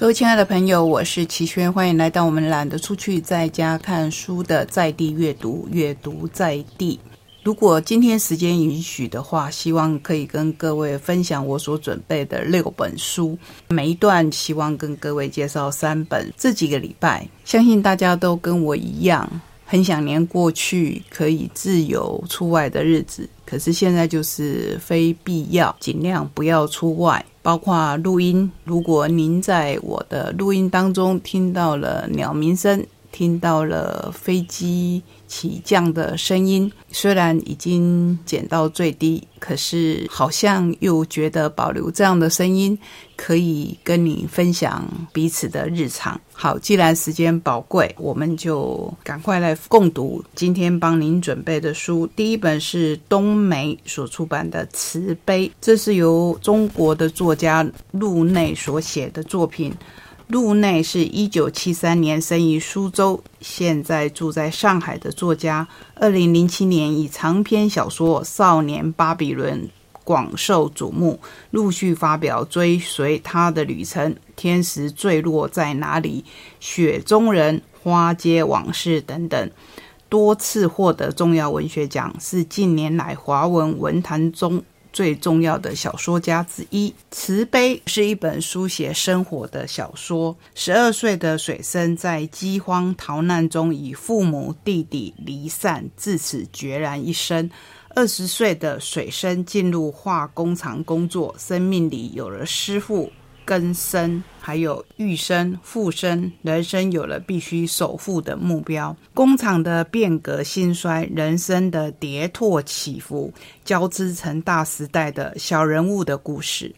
各位亲爱的朋友，我是齐轩，欢迎来到我们懒得出去，在家看书的在地阅读，阅读在地。如果今天时间允许的话，希望可以跟各位分享我所准备的六本书。每一段希望跟各位介绍三本。这几个礼拜，相信大家都跟我一样，很想念过去可以自由出外的日子。可是现在就是非必要，尽量不要出外，包括录音。如果您在我的录音当中听到了鸟鸣声，听到了飞机起降的声音，虽然已经减到最低，可是好像又觉得保留这样的声音，可以跟你分享彼此的日常。好，既然时间宝贵，我们就赶快来共读今天帮您准备的书。第一本是冬梅所出版的《慈悲》，这是由中国的作家陆内所写的作品。陆内是一九七三年生于苏州，现在住在上海的作家。二零零七年以长篇小说《少年巴比伦》广受瞩目，陆续发表《追随他的旅程》《天时坠落在哪里》《雪中人》《花街往事》等等，多次获得重要文学奖，是近年来华文文坛中。最重要的小说家之一，《慈悲》是一本书写生活的小说。十二岁的水生在饥荒逃难中，与父母、弟弟离散，自此决然一生。二十岁的水生进入化工厂工作，生命里有了师傅。根生，还有育生、复生，人生有了必须守护的目标。工厂的变革兴衰，人生的跌宕起伏，交织成大时代的小人物的故事。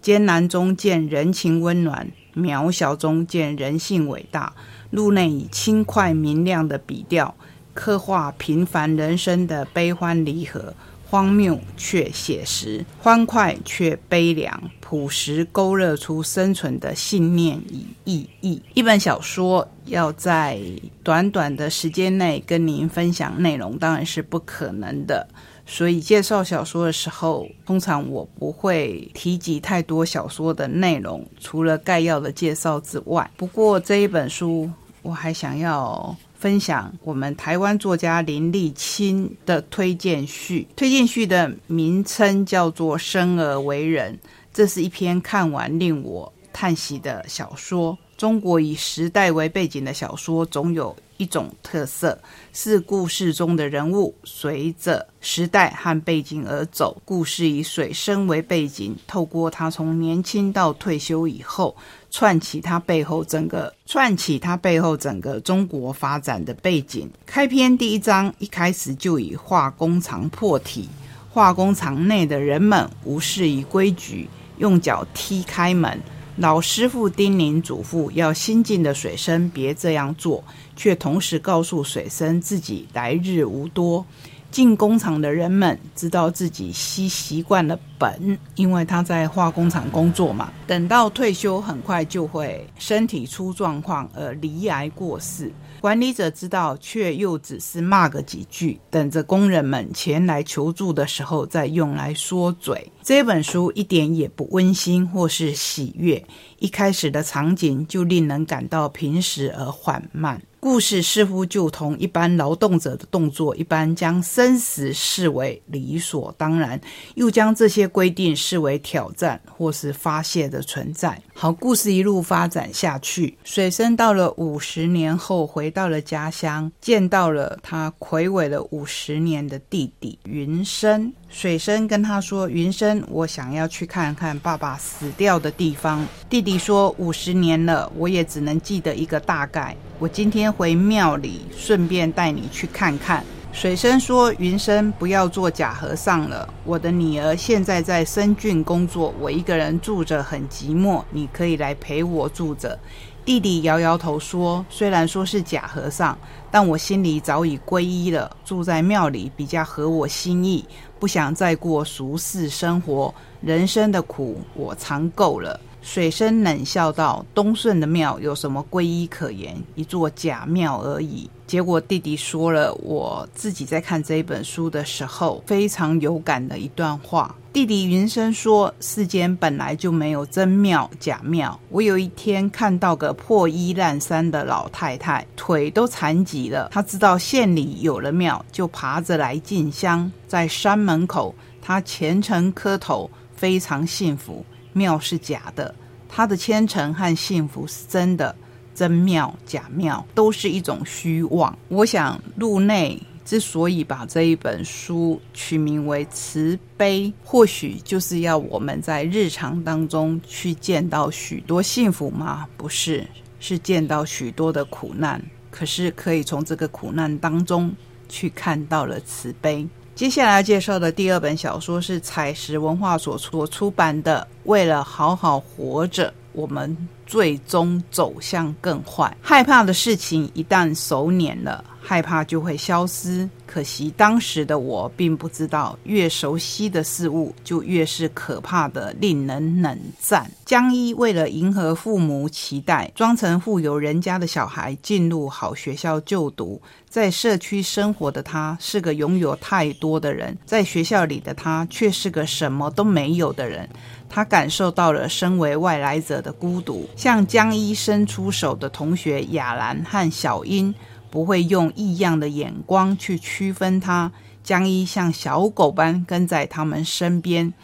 艰难中见人情温暖，渺小中见人性伟大。路内以轻快明亮的笔调，刻画平凡人生的悲欢离合。荒谬却写实，欢快却悲凉，朴实勾勒出生存的信念与意义。一本小说要在短短的时间内跟您分享内容，当然是不可能的。所以介绍小说的时候，通常我不会提及太多小说的内容，除了概要的介绍之外。不过这一本书，我还想要。分享我们台湾作家林立清的推荐序，推荐序的名称叫做《生而为人》，这是一篇看完令我叹息的小说。中国以时代为背景的小说，总有一种特色，是故事中的人物随着时代和背景而走。故事以水生为背景，透过他从年轻到退休以后。串起他背后整个串起他背后整个中国发展的背景。开篇第一章一开始就以化工厂破体，化工厂内的人们无视于规矩，用脚踢开门。老师傅叮咛祖父要新进的水生别这样做，却同时告诉水生自己来日无多。进工厂的人们知道自己吸习惯了本，因为他在化工厂工作嘛。等到退休，很快就会身体出状况而离癌过世。管理者知道，却又只是骂个几句，等着工人们前来求助的时候再用来说嘴。这本书一点也不温馨或是喜悦，一开始的场景就令人感到平实而缓慢。故事似乎就同一般劳动者的动作一般，将生死视为理所当然，又将这些规定视为挑战或是发泄的存在。好，故事一路发展下去，水生到了五十年后，回到了家乡，见到了他魁伟了五十年的弟弟云生。水生跟他说：“云生，我想要去看看爸爸死掉的地方。”弟弟说：“五十年了，我也只能记得一个大概。我今天回庙里，顺便带你去看看。”水生说：“云生，不要做假和尚了。我的女儿现在在深郡工作，我一个人住着很寂寞。你可以来陪我住着。”弟弟摇摇头说：“虽然说是假和尚，但我心里早已皈依了，住在庙里比较合我心意。”不想再过俗世生活，人生的苦我尝够了。水生冷笑道：“东顺的庙有什么皈依可言？一座假庙而已。”结果弟弟说了我自己在看这本书的时候非常有感的一段话。弟弟云生说：“世间本来就没有真庙假庙。我有一天看到个破衣烂衫的老太太，腿都残疾了。她知道县里有了庙，就爬着来进香，在山门口，她虔诚磕头，非常幸福。”庙是假的，他的虔诚和幸福是真的。真庙假庙都是一种虚妄。我想，路内之所以把这一本书取名为慈悲，或许就是要我们在日常当中去见到许多幸福吗？不是，是见到许多的苦难。可是可以从这个苦难当中去看到了慈悲。接下来介绍的第二本小说是采石文化所出出版的《为了好好活着》，我们最终走向更坏。害怕的事情一旦熟稔了。害怕就会消失，可惜当时的我并不知道，越熟悉的事物就越是可怕的，令人冷战。江一为了迎合父母期待，装成富有人家的小孩进入好学校就读。在社区生活的他是个拥有太多的人，在学校里的他却是个什么都没有的人。他感受到了身为外来者的孤独。向江一伸出手的同学雅兰和小英。不会用异样的眼光去区分他。江一像小狗般跟在他们身边。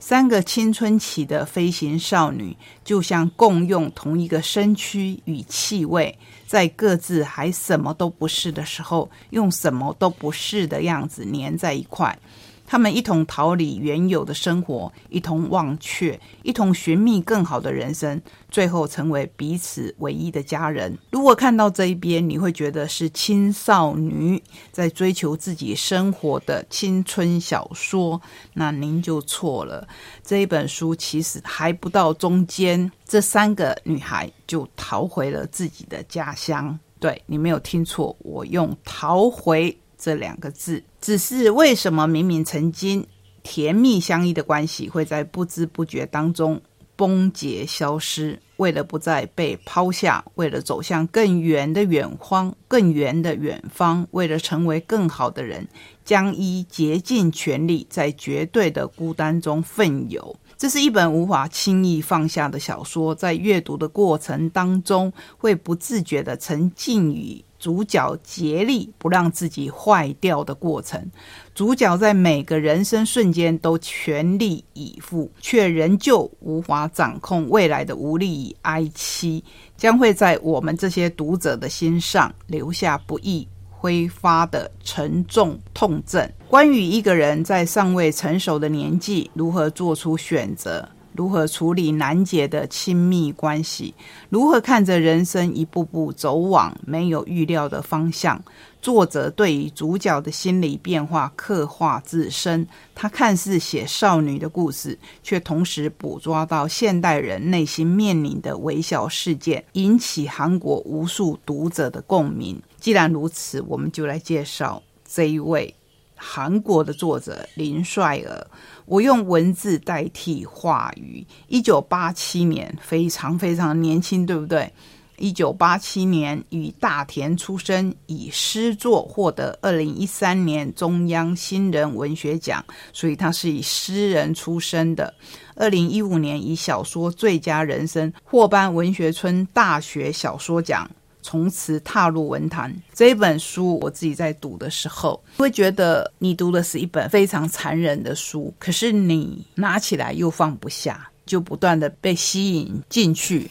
三个青春期的飞行少女，就像共用同一个身躯与气味，在各自还什么都不是的时候，用什么都不是的样子粘在一块。他们一同逃离原有的生活，一同忘却，一同寻觅更好的人生，最后成为彼此唯一的家人。如果看到这一边，你会觉得是青少女在追求自己生活的青春小说，那您就错了。这一本书其实还不到中间，这三个女孩就逃回了自己的家乡。对你没有听错，我用“逃回”。这两个字，只是为什么明明曾经甜蜜相依的关系，会在不知不觉当中崩解消失？为了不再被抛下，为了走向更远的远方，更远的远方，为了成为更好的人，将一竭尽全力，在绝对的孤单中奋勇。这是一本无法轻易放下的小说，在阅读的过程当中，会不自觉的沉浸于。主角竭力不让自己坏掉的过程，主角在每个人生瞬间都全力以赴，却仍旧无法掌控未来的无力与哀戚，将会在我们这些读者的心上留下不易挥发的沉重痛症。关于一个人在尚未成熟的年纪如何做出选择。如何处理难解的亲密关系？如何看着人生一步步走往没有预料的方向？作者对于主角的心理变化刻画自身，他看似写少女的故事，却同时捕捉到现代人内心面临的微小事件，引起韩国无数读者的共鸣。既然如此，我们就来介绍这一位韩国的作者林帅儿。我用文字代替话语。一九八七年，非常非常年轻，对不对？一九八七年，与大田出生，以诗作获得二零一三年中央新人文学奖，所以他是以诗人出身的。二零一五年，以小说最佳人生获颁文学村大学小说奖。从此踏入文坛。这一本书，我自己在读的时候，会觉得你读的是一本非常残忍的书，可是你拿起来又放不下，就不断的被吸引进去。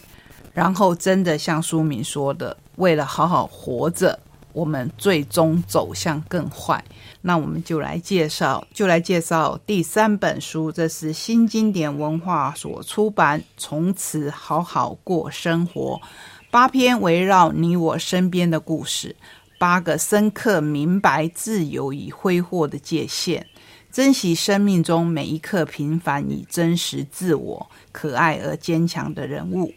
然后，真的像书名说的，为了好好活着，我们最终走向更坏。那我们就来介绍，就来介绍第三本书，这是新经典文化所出版，《从此好好过生活》。八篇围绕你我身边的故事，八个深刻明白自由与挥霍的界限，珍惜生命中每一刻平凡与真实自我，可爱而坚强的人物。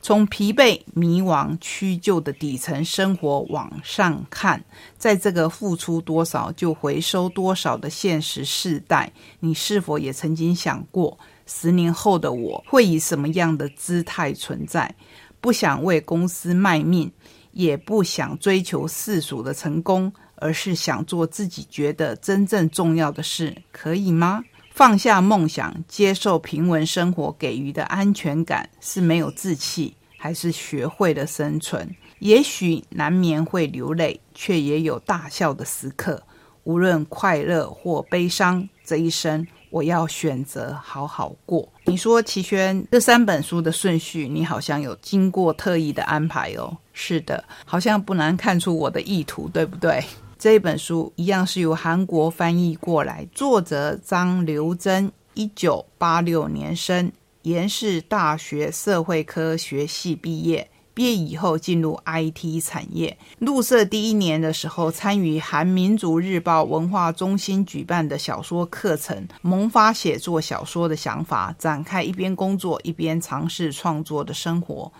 从疲惫、迷惘、屈就的底层生活往上看，在这个付出多少就回收多少的现实世代，你是否也曾经想过？十年后的我会以什么样的姿态存在？不想为公司卖命，也不想追求世俗的成功，而是想做自己觉得真正重要的事，可以吗？放下梦想，接受平稳生活给予的安全感，是没有志气，还是学会了生存？也许难免会流泪，却也有大笑的时刻。无论快乐或悲伤，这一生我要选择好好过。你说齐轩这三本书的顺序，你好像有经过特意的安排哦。是的，好像不难看出我的意图，对不对？这一本书一样是由韩国翻译过来，作者张刘珍，一九八六年生，延世大学社会科学系毕业。毕业以后进入 IT 产业，入社第一年的时候，参与韩民族日报文化中心举办的小说课程，萌发写作小说的想法，展开一边工作一边尝试创作的生活。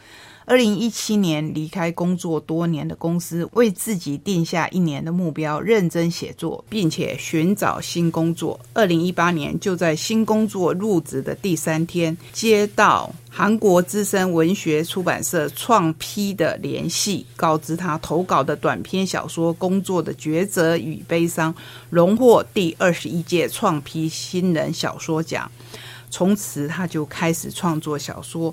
二零一七年离开工作多年的公司，为自己定下一年的目标，认真写作，并且寻找新工作。二零一八年就在新工作入职的第三天，接到韩国资深文学出版社创批的联系，告知他投稿的短篇小说《工作的抉择与悲伤》荣获第二十一届创批新人小说奖。从此，他就开始创作小说。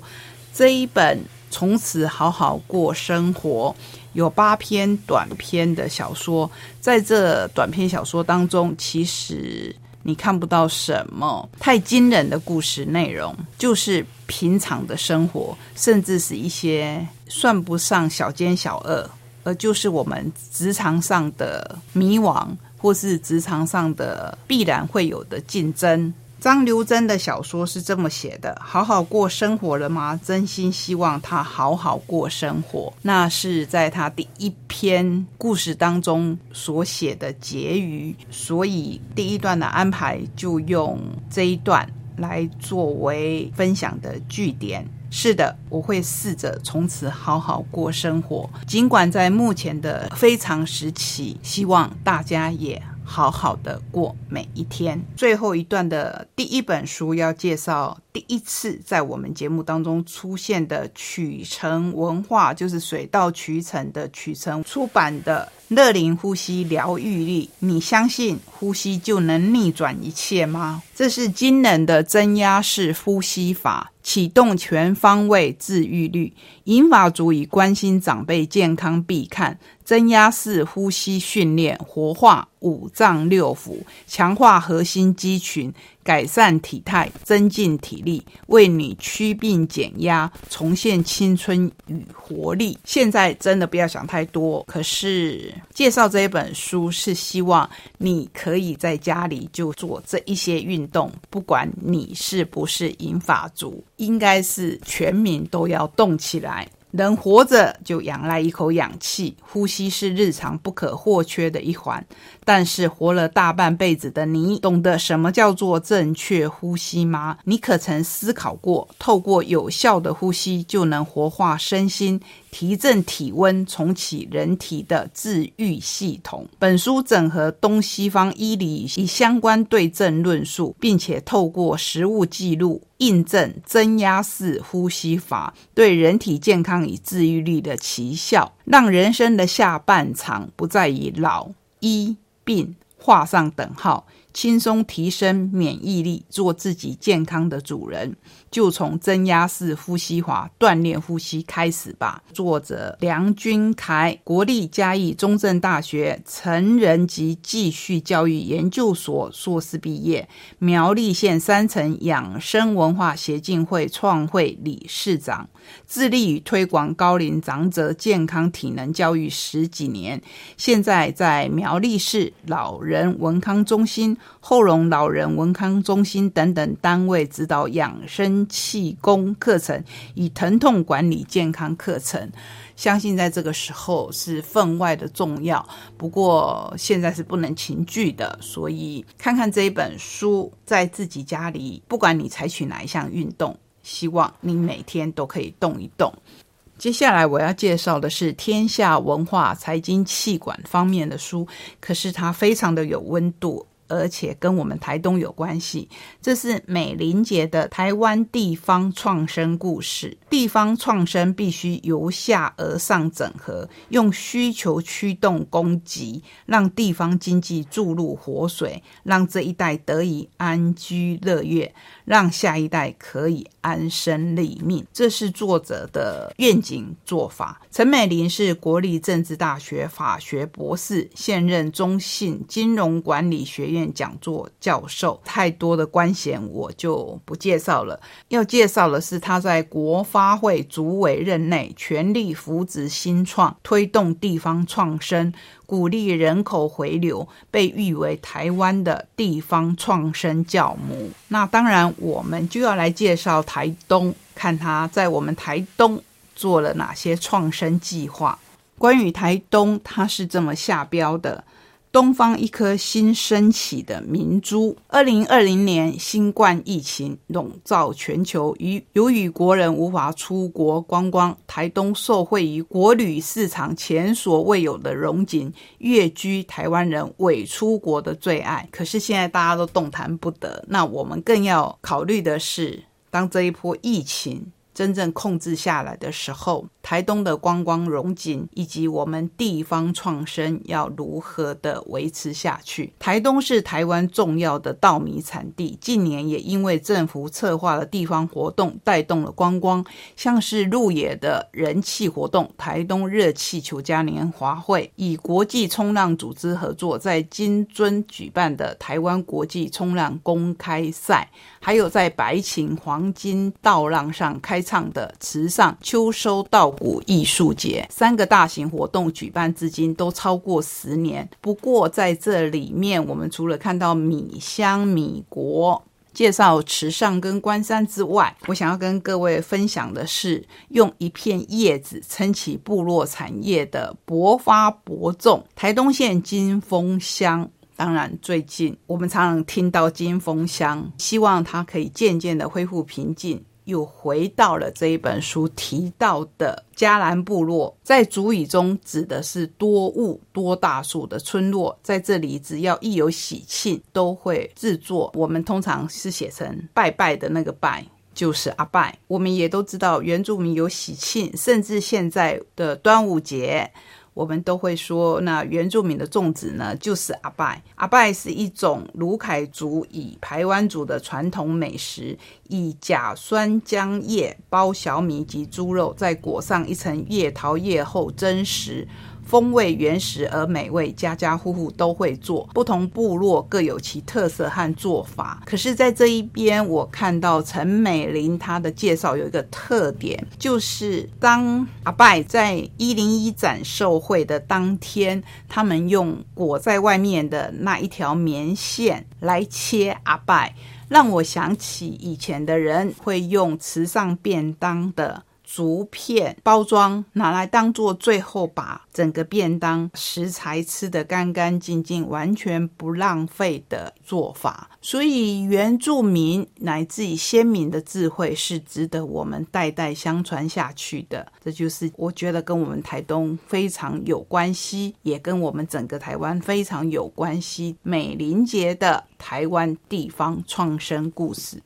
这一本。从此好好过生活，有八篇短篇的小说，在这短篇小说当中，其实你看不到什么太惊人的故事内容，就是平常的生活，甚至是一些算不上小奸小恶，而就是我们职场上的迷惘，或是职场上的必然会有的竞争。张刘真的小说是这么写的：好好过生活了吗？真心希望他好好过生活。那是在他第一篇故事当中所写的结语，所以第一段的安排就用这一段来作为分享的句点。是的，我会试着从此好好过生活，尽管在目前的非常时期，希望大家也。好好的过每一天。最后一段的第一本书要介绍，第一次在我们节目当中出现的曲城文化，就是水到渠成的曲城出版的《乐龄呼吸疗愈力》。你相信呼吸就能逆转一切吗？这是惊人的增压式呼吸法。启动全方位治愈率，银发族以关心长辈健康必看。增压式呼吸训练，活化五脏六腑，强化核心肌群。改善体态，增进体力，为你祛病减压，重现青春与活力。现在真的不要想太多。可是介绍这一本书是希望你可以在家里就做这一些运动，不管你是不是银发族，应该是全民都要动起来。人活着就仰赖一口氧气，呼吸是日常不可或缺的一环。但是活了大半辈子的你，懂得什么叫做正确呼吸吗？你可曾思考过，透过有效的呼吸就能活化身心？提振体温，重启人体的治愈系统。本书整合东西方医理以相关对症论述，并且透过实物记录印证增压式呼吸法对人体健康与治愈力的奇效，让人生的下半场不再以老、医、病画上等号。轻松提升免疫力，做自己健康的主人，就从增压式呼吸法锻炼呼吸开始吧。作者梁君凯，国立嘉义中正大学成人及继续教育研究所硕士毕业，苗栗县三层养生文化协进会创会理事长。致力于推广高龄长者健康体能教育十几年，现在在苗栗市老人文康中心、后龙老人文康中心等等单位指导养生气功课程以疼痛管理健康课程。相信在这个时候是分外的重要。不过现在是不能群聚的，所以看看这一本书，在自己家里，不管你采取哪一项运动。希望你每天都可以动一动。接下来我要介绍的是天下文化财经气管方面的书，可是它非常的有温度。而且跟我们台东有关系。这是美林杰的台湾地方创生故事。地方创生必须由下而上整合，用需求驱动供给，让地方经济注入活水，让这一代得以安居乐业，让下一代可以安身立命。这是作者的愿景做法。陈美玲是国立政治大学法学博士，现任中信金融管理学院讲座教授。太多的官衔我就不介绍了。要介绍的是他在国发会主委任内，全力扶植新创，推动地方创生。鼓励人口回流，被誉为台湾的地方创生教母。那当然，我们就要来介绍台东，看他在我们台东做了哪些创生计划。关于台东，他是这么下标的。东方一颗新升起的明珠。二零二零年新冠疫情笼罩全球，于由于国人无法出国观光，台东受惠于国旅市场前所未有的荣景，跃居台湾人伪出国的最爱。可是现在大家都动弹不得，那我们更要考虑的是，当这一波疫情。真正控制下来的时候，台东的观光融景以及我们地方创生要如何的维持下去？台东是台湾重要的稻米产地，近年也因为政府策划了地方活动，带动了观光，像是鹿野的人气活动——台东热气球嘉年华会，以国际冲浪组织合作，在金樽举办的台湾国际冲浪公开赛，还有在白琴黄金道浪上开。唱的池上秋收稻谷艺术节，三个大型活动举办至今都超过十年。不过在这里面，我们除了看到米香米国介绍池上跟关山之外，我想要跟各位分享的是，用一片叶子撑起部落产业的博发博种台东县金峰乡。当然，最近我们常常听到金峰乡，希望它可以渐渐的恢复平静。又回到了这一本书提到的迦兰部落，在主语中指的是多雾多大树的村落。在这里，只要一有喜庆，都会制作。我们通常是写成拜拜的那个拜，就是阿拜。我们也都知道，原住民有喜庆，甚至现在的端午节。我们都会说，那原住民的粽子呢，就是阿拜。阿拜是一种卢凯族以台湾族的传统美食，以甲酸浆叶包小米及猪肉，再裹上一层叶桃叶后蒸食。风味原始而美味，家家户户都会做。不同部落各有其特色和做法。可是，在这一边，我看到陈美玲她的介绍有一个特点，就是当阿拜在一零一展售会的当天，他们用裹在外面的那一条棉线来切阿拜，让我想起以前的人会用慈上便当的。竹片包装拿来当做最后把整个便当食材吃得干干净净，完全不浪费的做法。所以原住民乃至于先民的智慧是值得我们代代相传下去的。这就是我觉得跟我们台东非常有关系，也跟我们整个台湾非常有关系。美林节的台湾地方创生故事。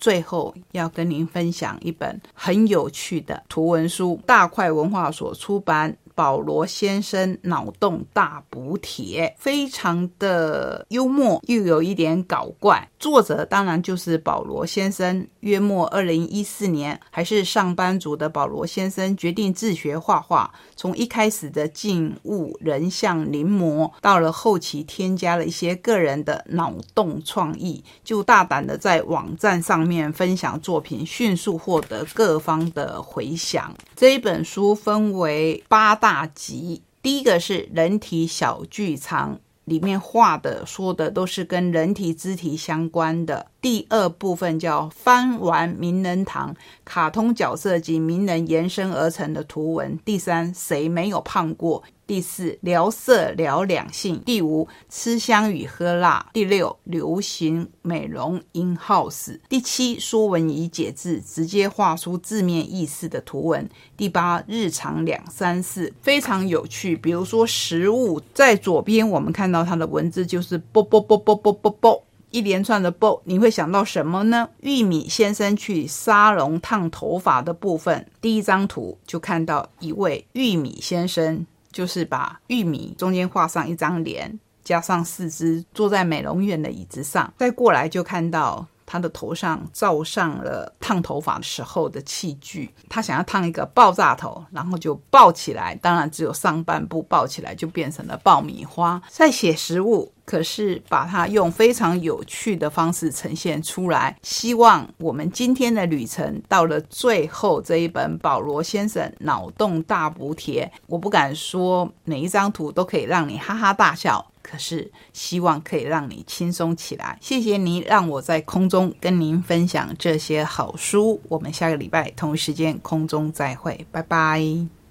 最后要跟您分享一本很有趣的图文书，大块文化所出版。保罗先生脑洞大补帖，非常的幽默，又有一点搞怪。作者当然就是保罗先生。约莫二零一四年，还是上班族的保罗先生决定自学画画。从一开始的静物人像临摹，到了后期添加了一些个人的脑洞创意，就大胆的在网站上面分享作品，迅速获得各方的回响。这一本书分为八大。大集，第一个是人体小剧场，里面画的说的都是跟人体肢体相关的。第二部分叫翻玩名人堂，卡通角色及名人延伸而成的图文。第三，谁没有胖过？第四，聊色聊两性。第五，吃香与喝辣。第六，流行美容 in house。第七，说文以解字，直接画出字面意思的图文。第八，日常两三四，非常有趣。比如说食物，在左边我们看到它的文字就是啵啵啵啵啵啵啵。一连串的 “bo”，你会想到什么呢？玉米先生去沙龙烫头发的部分，第一张图就看到一位玉米先生，就是把玉米中间画上一张脸，加上四肢，坐在美容院的椅子上。再过来就看到他的头上罩上了烫头发时候的器具，他想要烫一个爆炸头，然后就爆起来，当然只有上半部爆起来，就变成了爆米花。在写食物。可是把它用非常有趣的方式呈现出来，希望我们今天的旅程到了最后这一本保罗先生脑洞大补贴，我不敢说每一张图都可以让你哈哈大笑，可是希望可以让你轻松起来。谢谢您让我在空中跟您分享这些好书，我们下个礼拜同一时间空中再会，拜拜。